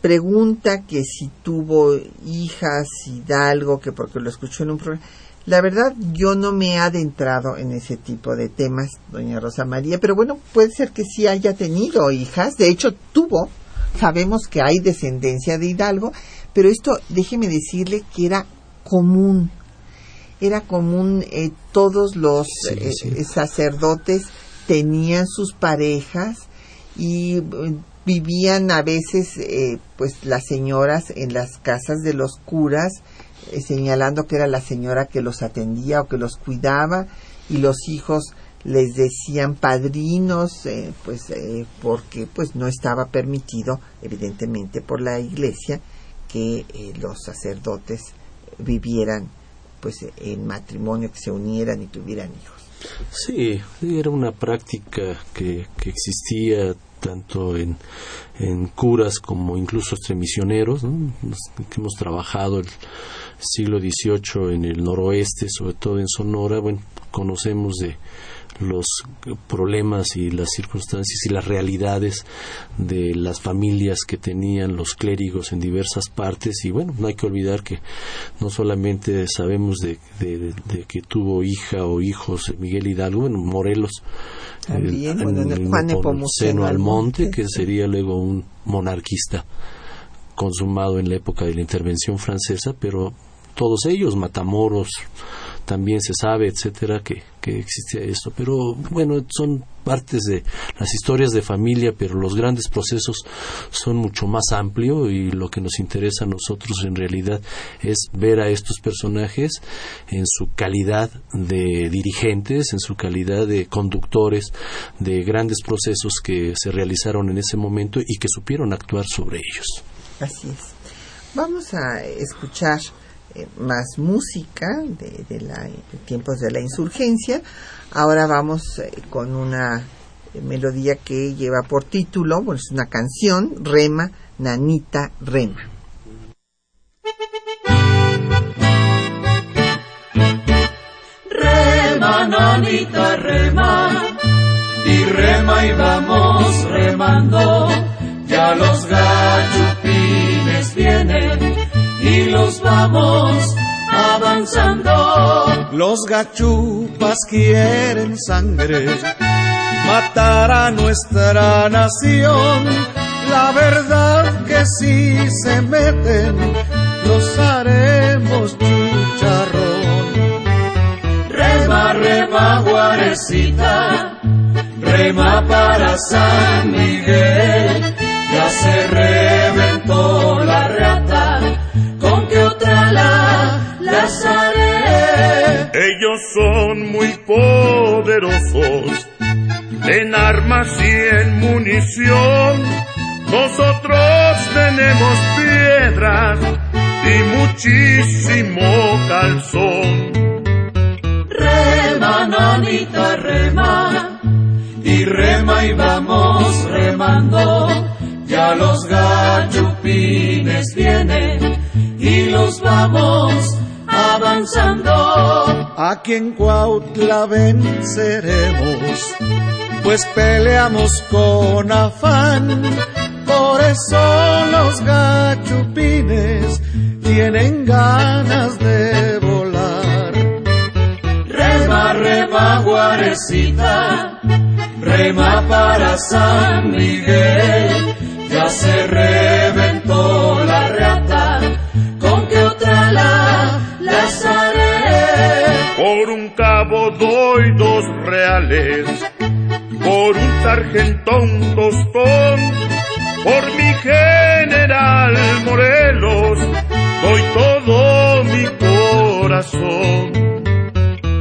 pregunta que si tuvo hijas, Hidalgo, que porque lo escuchó en un programa la verdad, yo no me he adentrado en ese tipo de temas, doña Rosa María, pero bueno, puede ser que sí haya tenido hijas, de hecho tuvo, sabemos que hay descendencia de Hidalgo, pero esto déjeme decirle que era común, era común, eh, todos los eh, sacerdotes tenían sus parejas y eh, vivían a veces pues las señoras en las casas de los curas eh, señalando que era la señora que los atendía o que los cuidaba y los hijos les decían padrinos eh, pues eh, porque pues no estaba permitido evidentemente por la iglesia que los sacerdotes vivieran pues en matrimonio que se unieran y tuvieran hijos Sí, era una práctica que existía tanto en, en curas como incluso entre misioneros, que hemos trabajado el siglo XVIII en el noroeste, sobre todo en Sonora, bueno, conocemos de los problemas y las circunstancias y las realidades de las familias que tenían los clérigos en diversas partes. Y bueno, no hay que olvidar que no solamente sabemos de, que tuvo hija o hijos Miguel Hidalgo, bueno, Morelos, También, Juan Almonte, que sería luego un monarquista consumado en la época de la intervención francesa, pero todos ellos, Matamoros, también se sabe, etcétera, que, que existía esto. Pero bueno, son partes de las historias de familia, pero los grandes procesos son mucho más amplios y lo que nos interesa a nosotros en realidad es ver a estos personajes en su calidad de dirigentes, en su calidad de conductores de grandes procesos que se realizaron en ese momento y que supieron actuar sobre ellos. Así es. Vamos a escuchar eh, más música de, de, la, tiempos de la insurgencia. Ahora vamos eh, con una eh, melodía que lleva por título, bueno, es una canción, Rema, Nanita, Rema. Rema, nanita, rema, y rema y vamos remando, ya los gachupines vienen y los vamos avanzando. Los gachupas quieren sangre, matar a nuestra nación. La verdad que si se meten, los haremos chicharrón. Rema, rema, guarecita, rema para San Miguel. Ya se reventó la reata son muy poderosos en armas y en munición. Nosotros tenemos piedras y muchísimo calzón. Rema, nanita, rema, y rema y vamos remando. Ya los gachupines vienen y los vamos avanzando. Aquí en Cuautla venceremos, pues peleamos con afán. Por eso los gachupines tienen ganas de volar. Rema, rema, guarecita, rema para San Miguel. Ya se reventó por un cabo doy dos reales, por un sargento un tostón, por mi general Morelos doy todo mi corazón.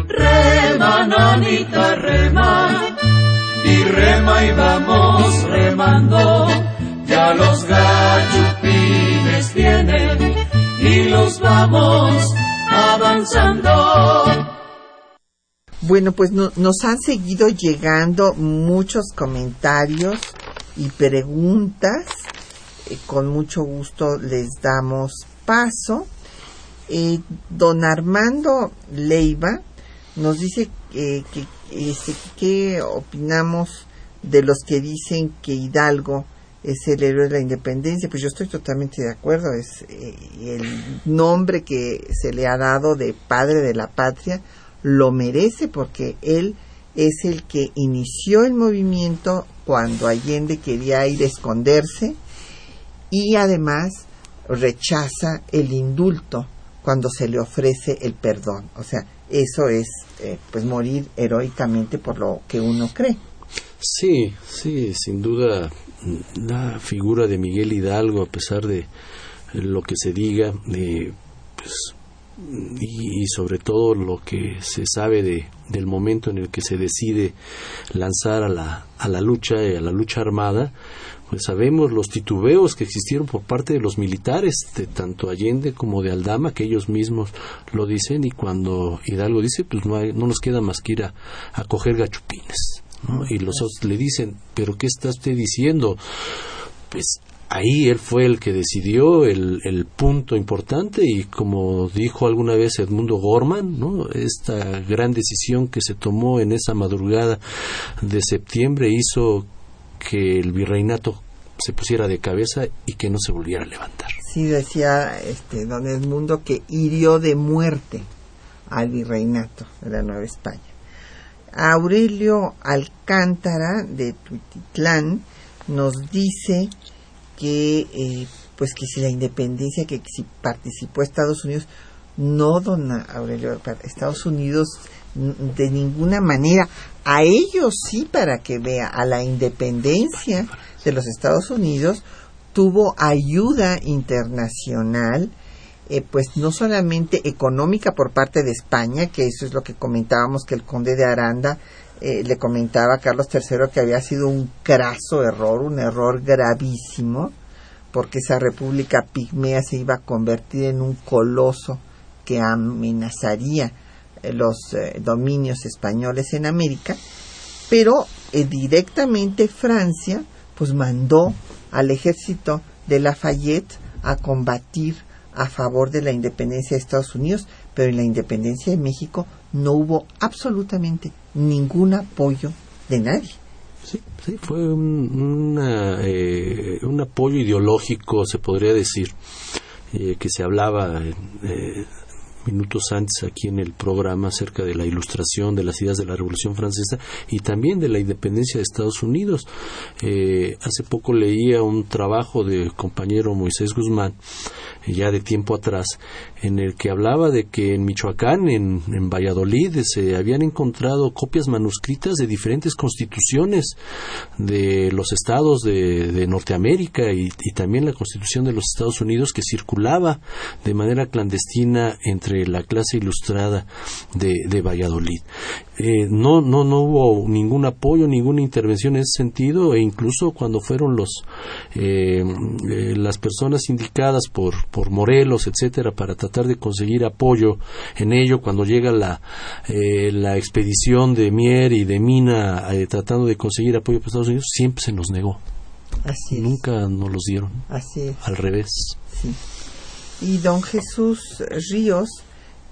Rema, nanita, rema, y rema y vamos remando, ya los gachupines vienen y los vamos avanzando. Bueno, pues nos han seguido llegando muchos comentarios y preguntas. Eh, con mucho gusto les damos paso. Eh, don Armando Leiva nos dice eh, que este, qué opinamos de los que dicen que Hidalgo es el héroe de la independencia, pues yo estoy totalmente de acuerdo, es eh, el nombre que se le ha dado de padre de la patria, lo merece porque él es el que inició el movimiento cuando Allende quería ir a esconderse y además rechaza el indulto cuando se le ofrece el perdón. O sea, eso es eh, pues morir heroicamente por lo que uno cree. Sí, sí, sin duda la figura de Miguel Hidalgo, a pesar de lo que se diga, pues, y, sobre todo lo que se sabe de, del momento en el que se decide lanzar a la, a la lucha, a la lucha armada, pues sabemos los titubeos que existieron por parte de los militares, de tanto Allende como de Aldama, que ellos mismos lo dicen, y cuando Hidalgo dice, pues no, no nos queda más que ir a, a coger gachupines. Y los otros le dicen, pero ¿qué está usted diciendo? Pues ahí él fue el que decidió el, el, punto importante y como dijo alguna vez Edmundo Gorman, esta gran decisión que se tomó en esa madrugada de septiembre hizo que el virreinato se pusiera de cabeza y que no se volviera a levantar. Sí, decía este, don Edmundo que hirió de muerte al virreinato de la Nueva España. Aurelio Alcántara de Tuititlán nos dice que eh, pues que si la independencia que si participó Estados Unidos no dona Aurelio Estados Unidos de ninguna manera. A ellos sí para que vea a la independencia de los Estados Unidos tuvo ayuda internacional eh, pues no solamente económica por parte de España, que eso es lo que comentábamos que el conde de Aranda eh, le comentaba a Carlos III que había sido un craso error, un error gravísimo, porque esa república pigmea se iba a convertir en un coloso que amenazaría eh, los dominios españoles en América, pero directamente Francia pues mandó al ejército de Lafayette a combatir a favor de la independencia de Estados Unidos, pero en la independencia de México no hubo absolutamente ningún apoyo de nadie. Sí, sí fue un, eh, un apoyo ideológico, se podría decir, eh, que se hablaba eh, minutos antes aquí en el programa acerca de la ilustración de las ideas de la Revolución Francesa y también de la independencia de Estados Unidos. hace poco leía un trabajo del compañero Moisés Guzmán ya de tiempo atrás, en el que hablaba de que en Michoacán, en, en Valladolid, se habían encontrado copias manuscritas de diferentes constituciones de los estados de, Norteamérica y, también la constitución de los Estados Unidos que circulaba de manera clandestina entre la clase ilustrada de, de Valladolid. Eh, no, no, no hubo ningún apoyo, ninguna intervención en ese sentido, e incluso cuando fueron los, eh, eh, las personas indicadas por, por Morelos, etcétera, para tratar de conseguir apoyo en ello, cuando llega la, la expedición de Mier y de Mina tratando de conseguir apoyo por Estados Unidos, siempre se nos negó. Así Nunca nos los dieron. Así Al revés. Y don Jesús Ríos,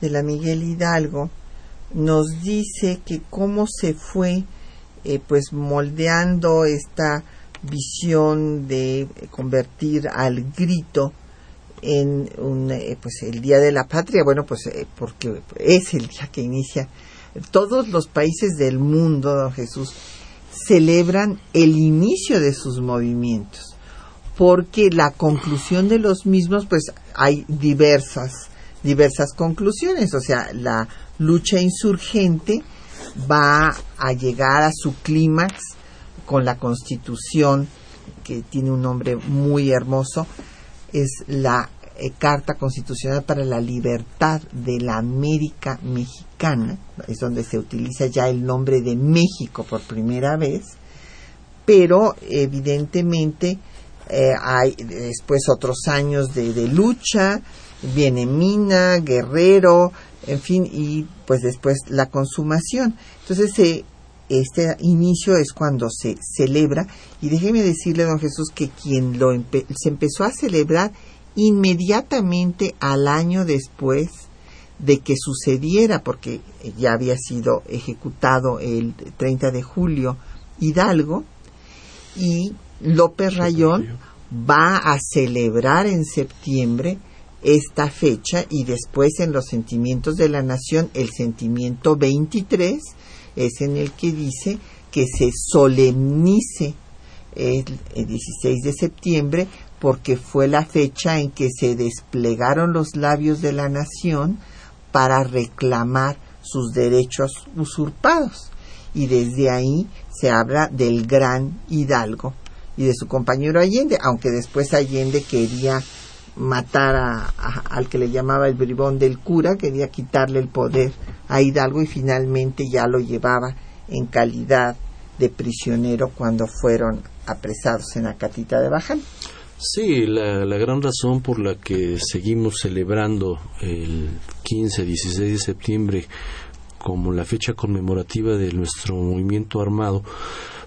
de la Miguel Hidalgo, nos dice que cómo se fue eh, pues moldeando esta visión de convertir al grito en un, eh, pues el día de la patria. Bueno pues eh, porque es el día que inicia. Todos los países del mundo don Jesús celebran el inicio de sus movimientos porque la conclusión de los mismos pues hay diversas diversas conclusiones. O sea la lucha insurgente va a llegar a su clímax con la constitución que tiene un nombre muy hermoso, es la eh, Carta Constitucional para la Libertad de la América Mexicana, es donde se utiliza ya el nombre de México por primera vez, pero evidentemente eh, hay después otros años de, de lucha, viene Mina, Guerrero, en fin, y pues después la consumación. Entonces, este inicio es cuando se celebra, y déjeme decirle, don Jesús, que quien lo se empezó a celebrar inmediatamente al año después de que sucediera, porque ya había sido ejecutado el 30 de julio Hidalgo, y López Rayón va a celebrar en septiembre esta fecha y después en los sentimientos de la nación el sentimiento 23 es en el que dice que se solemnice el, 16 de septiembre porque fue la fecha en que se desplegaron los labios de la nación para reclamar sus derechos usurpados. Y desde ahí se habla del gran Hidalgo y de su compañero Allende, aunque después Allende quería matar a, al que le llamaba el bribón del cura, quería quitarle el poder a Hidalgo y finalmente ya lo llevaba en calidad de prisionero cuando fueron apresados en la catita de Baján. Sí, la, la, gran razón por la que seguimos celebrando el 15-16 de septiembre como la fecha conmemorativa de nuestro movimiento armado,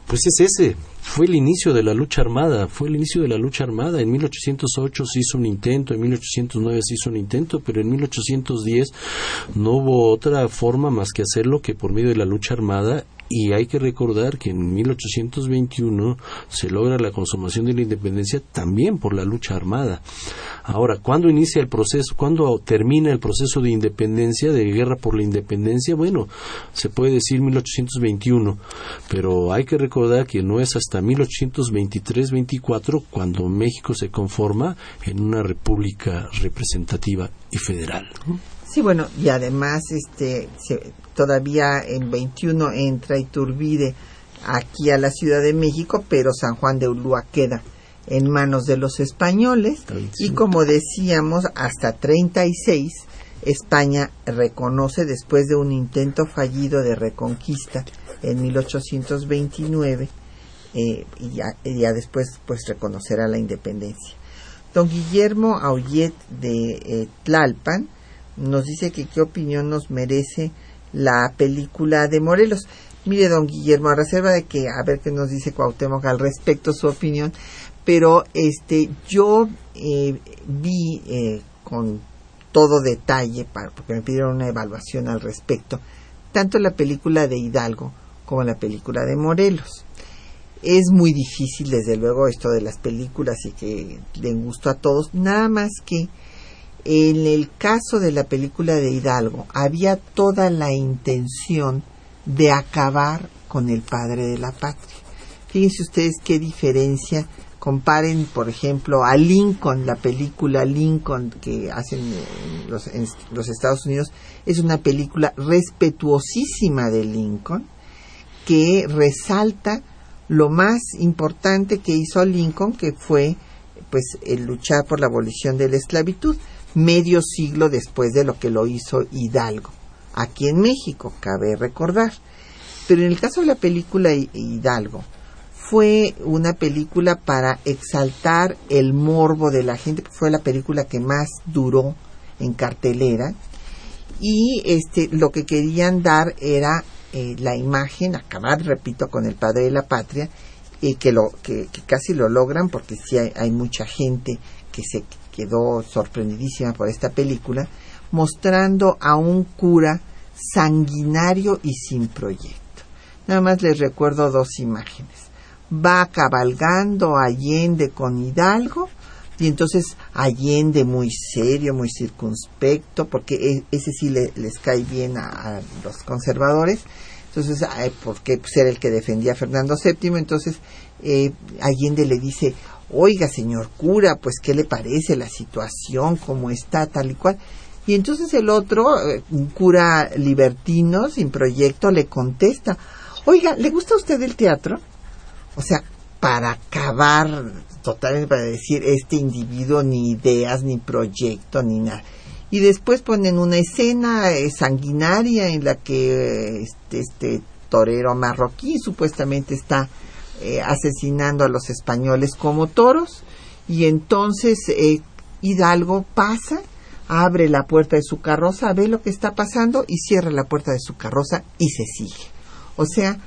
pues es ese, fue el inicio de la lucha armada, fue el inicio de la lucha armada. En 1808 se hizo un intento, en 1809 se hizo un intento, pero en 1810 no hubo otra forma más que hacerlo que por medio de la lucha armada y hay que recordar que en 1821 se logra la consumación de la independencia también por la lucha armada. Ahora, ¿cuándo inicia el proceso? ¿Cuándo termina el proceso de independencia, de guerra por la independencia? Bueno, se puede decir 1821, pero hay que recordar que no es hasta 1823-24 cuando México se conforma en una república representativa y federal. Sí, bueno, y además este todavía en 21 entra Iturbide aquí a la Ciudad de México, pero San Juan de Ulúa queda en manos de los españoles y como decíamos hasta 36 España reconoce después de un intento fallido de reconquista en 1829 eh, y, ya, después pues reconocerá la independencia. Don Guillermo Aullet de eh, Tlalpan nos dice que qué opinión nos merece la película de Morelos. Mire, don Guillermo, a reserva de que a ver qué nos dice Cuauhtémoc al respecto, su opinión, pero este yo eh, vi eh, con todo detalle, para, porque me pidieron una evaluación al respecto, tanto la película de Hidalgo como la película de Morelos. Es muy difícil, desde luego, esto de las películas y que den gusto a todos, nada más que en el caso de la película de Hidalgo había toda la intención de acabar con el padre de la patria. Fíjense ustedes qué diferencia. Comparen, por ejemplo, a Lincoln, la película Lincoln que hacen los, en los Estados Unidos, es una película respetuosísima de Lincoln que resalta lo más importante que hizo Lincoln, que fue pues el luchar por la abolición de la esclavitud medio siglo después de lo que lo hizo Hidalgo, aquí en México, cabe recordar. Pero en el caso de la película Hidalgo, fue una película para exaltar el morbo de la gente, fue la película que más duró en cartelera y este lo que querían dar era eh, la imagen, acabar, repito, con el padre de la patria, y que, lo, que, casi lo logran porque sí hay mucha gente que se quedó sorprendidísima por esta película, mostrando a un cura sanguinario y sin proyecto. Nada más les recuerdo dos imágenes. Va cabalgando Allende con Hidalgo y entonces Allende muy serio, muy circunspecto, porque e, ese sí les cae bien a, los conservadores. Entonces, porque pues, era el que defendía a Fernando VII, entonces eh, Allende le dice, oiga, señor cura, pues, ¿qué le parece la situación, cómo está, tal y cual? Y entonces el otro, eh, un cura libertino, sin proyecto, le contesta, oiga, ¿le gusta a usted el teatro? O sea, para acabar totalmente, para decir, este individuo ni ideas, ni proyecto, ni nada. Y después ponen una escena eh, sanguinaria en la que este, este torero marroquí supuestamente está eh, asesinando a los españoles como toros y entonces eh, Hidalgo pasa, abre la puerta de su carroza, ve lo que está pasando y cierra la puerta de su carroza y se sigue. O sea,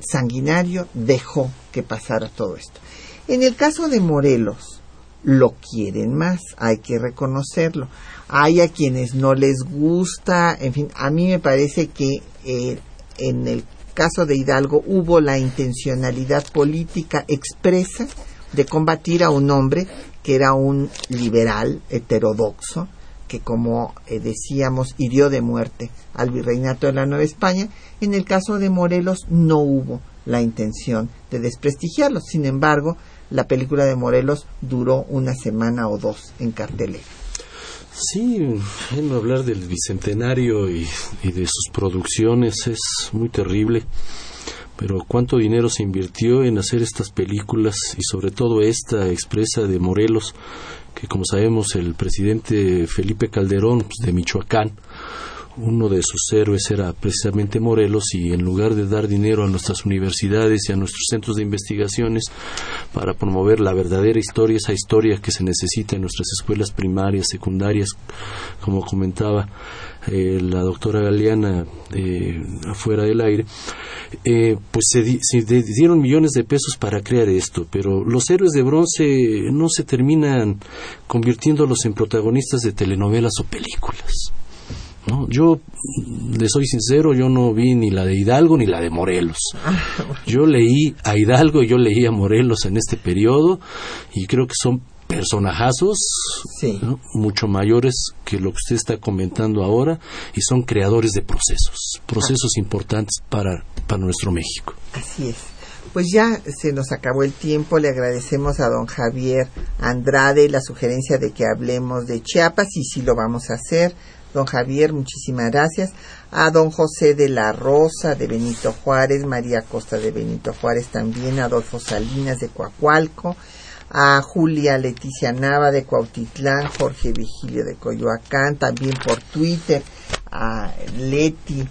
Sanguinario dejó que pasara todo esto. En el caso de Morelos, lo quieren más, hay que reconocerlo. Hay a quienes no les gusta, en fin, a mí me parece que eh, en el caso de Hidalgo hubo la intencionalidad política expresa de combatir a un hombre que era un liberal heterodoxo, que como eh, decíamos hirió de muerte al virreinato de la Nueva España. En el caso de Morelos no hubo la intención de desprestigiarlo. Sin embargo, la película de Morelos duró una semana o dos en cartelera. Sí, bueno, hablar del bicentenario y, de sus producciones es muy terrible, pero cuánto dinero se invirtió en hacer estas películas y sobre todo esta expresa de Morelos, que como sabemos el presidente Felipe Calderón pues, de Michoacán, uno de sus héroes era precisamente Morelos y en lugar de dar dinero a nuestras universidades y a nuestros centros de investigaciones para promover la verdadera historia, esa historia que se necesita en nuestras escuelas primarias, secundarias, como comentaba eh, la doctora Galeana eh, afuera del aire, eh, pues se, dieron millones de pesos para crear esto, pero los héroes de bronce no se terminan convirtiéndolos en protagonistas de telenovelas o películas. ¿No? Yo, le soy sincero, yo no vi ni la de Hidalgo ni la de Morelos. Yo leí a Hidalgo y yo leí a Morelos en este periodo y creo que son personajazos mucho mayores que lo que usted está comentando ahora y son creadores de procesos, procesos importantes para, para nuestro México. Así es. Pues ya se nos acabó el tiempo, le agradecemos a don Javier Andrade la sugerencia de que hablemos de Chiapas y sí lo vamos a hacer. Don Javier, muchísimas gracias. A don José de la Rosa de Benito Juárez, María Costa de Benito Juárez también, Adolfo Salinas de Coacualco, a Julia Leticia Nava de Cuautitlán, Jorge Vigilio de Coyoacán, también por Twitter, a Leti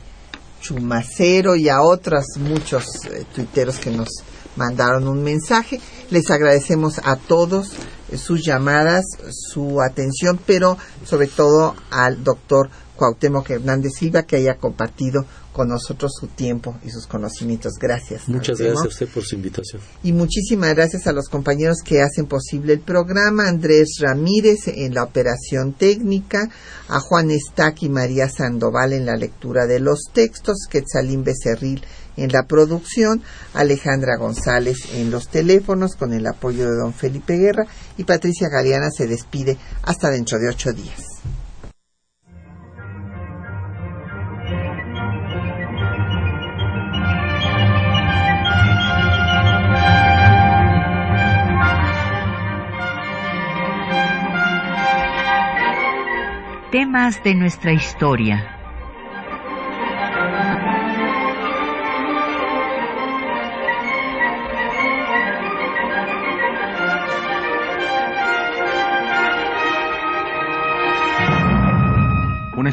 Chumacero y a otros muchos eh, tuiteros que nos mandaron un mensaje. Les agradecemos a todos sus llamadas, su atención, pero sobre todo al doctor Cuauhtémoc Hernández Silva que haya compartido con nosotros su tiempo y sus conocimientos. Gracias. Muchas gracias a usted por su invitación. Y muchísimas gracias a los compañeros que hacen posible el programa, Andrés Ramírez en la operación técnica, a Juan Estac y María Sandoval en la lectura de los textos, Quetzalín Becerril en la producción, Alejandra González en los teléfonos con el apoyo de don Felipe Guerra y Patricia Galeana se despide hasta dentro de ocho días. Temas de nuestra historia.